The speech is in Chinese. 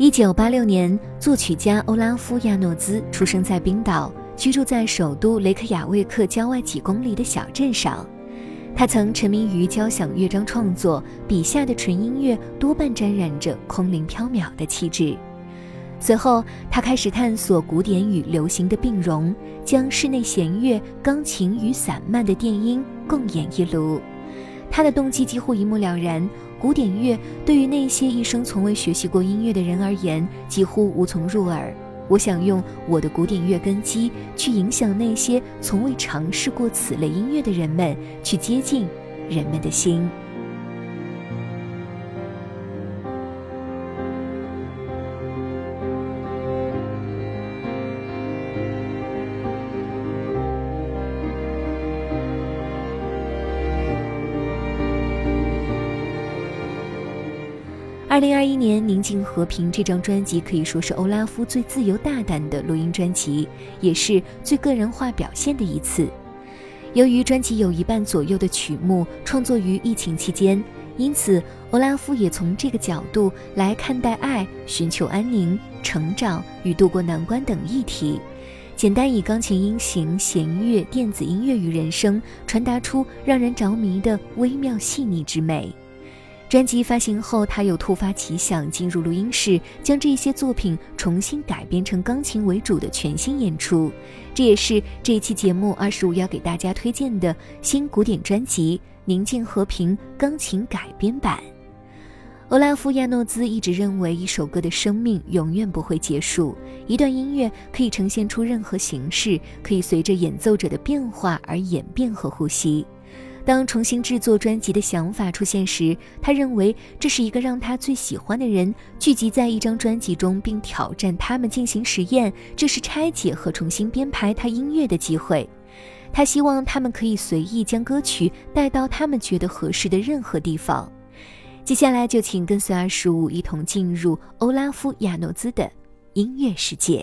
一九八六年，作曲家欧拉夫·亚诺兹出生在冰岛，居住在首都雷克雅未克郊外几公里的小镇上。他曾沉迷于交响乐章创作，笔下的纯音乐多半沾染着空灵飘渺的气质。随后，他开始探索古典与流行的并融，将室内弦乐、钢琴与散漫的电音共演一炉。他的动机几乎一目了然。古典乐对于那些一生从未学习过音乐的人而言，几乎无从入耳。我想用我的古典乐根基去影响那些从未尝试过此类音乐的人们，去接近人们的心。二零二一年《宁静和平》这张专辑可以说是欧拉夫最自由大胆的录音专辑，也是最个人化表现的一次。由于专辑有一半左右的曲目创作于疫情期间，因此欧拉夫也从这个角度来看待爱、寻求安宁、成长与度过难关等议题，简单以钢琴音型、弦乐、电子音乐与人声，传达出让人着迷的微妙细腻之美。专辑发行后，他又突发奇想，进入录音室，将这些作品重新改编成钢琴为主的全新演出。这也是这一期节目二十五要给大家推荐的新古典专辑《宁静和平》钢琴改编版。欧拉夫·亚诺兹一直认为，一首歌的生命永远不会结束，一段音乐可以呈现出任何形式，可以随着演奏者的变化而演变和呼吸。当重新制作专辑的想法出现时，他认为这是一个让他最喜欢的人聚集在一张专辑中，并挑战他们进行实验。这是拆解和重新编排他音乐的机会。他希望他们可以随意将歌曲带到他们觉得合适的任何地方。接下来就请跟随二十五一同进入欧拉夫·亚诺兹的音乐世界。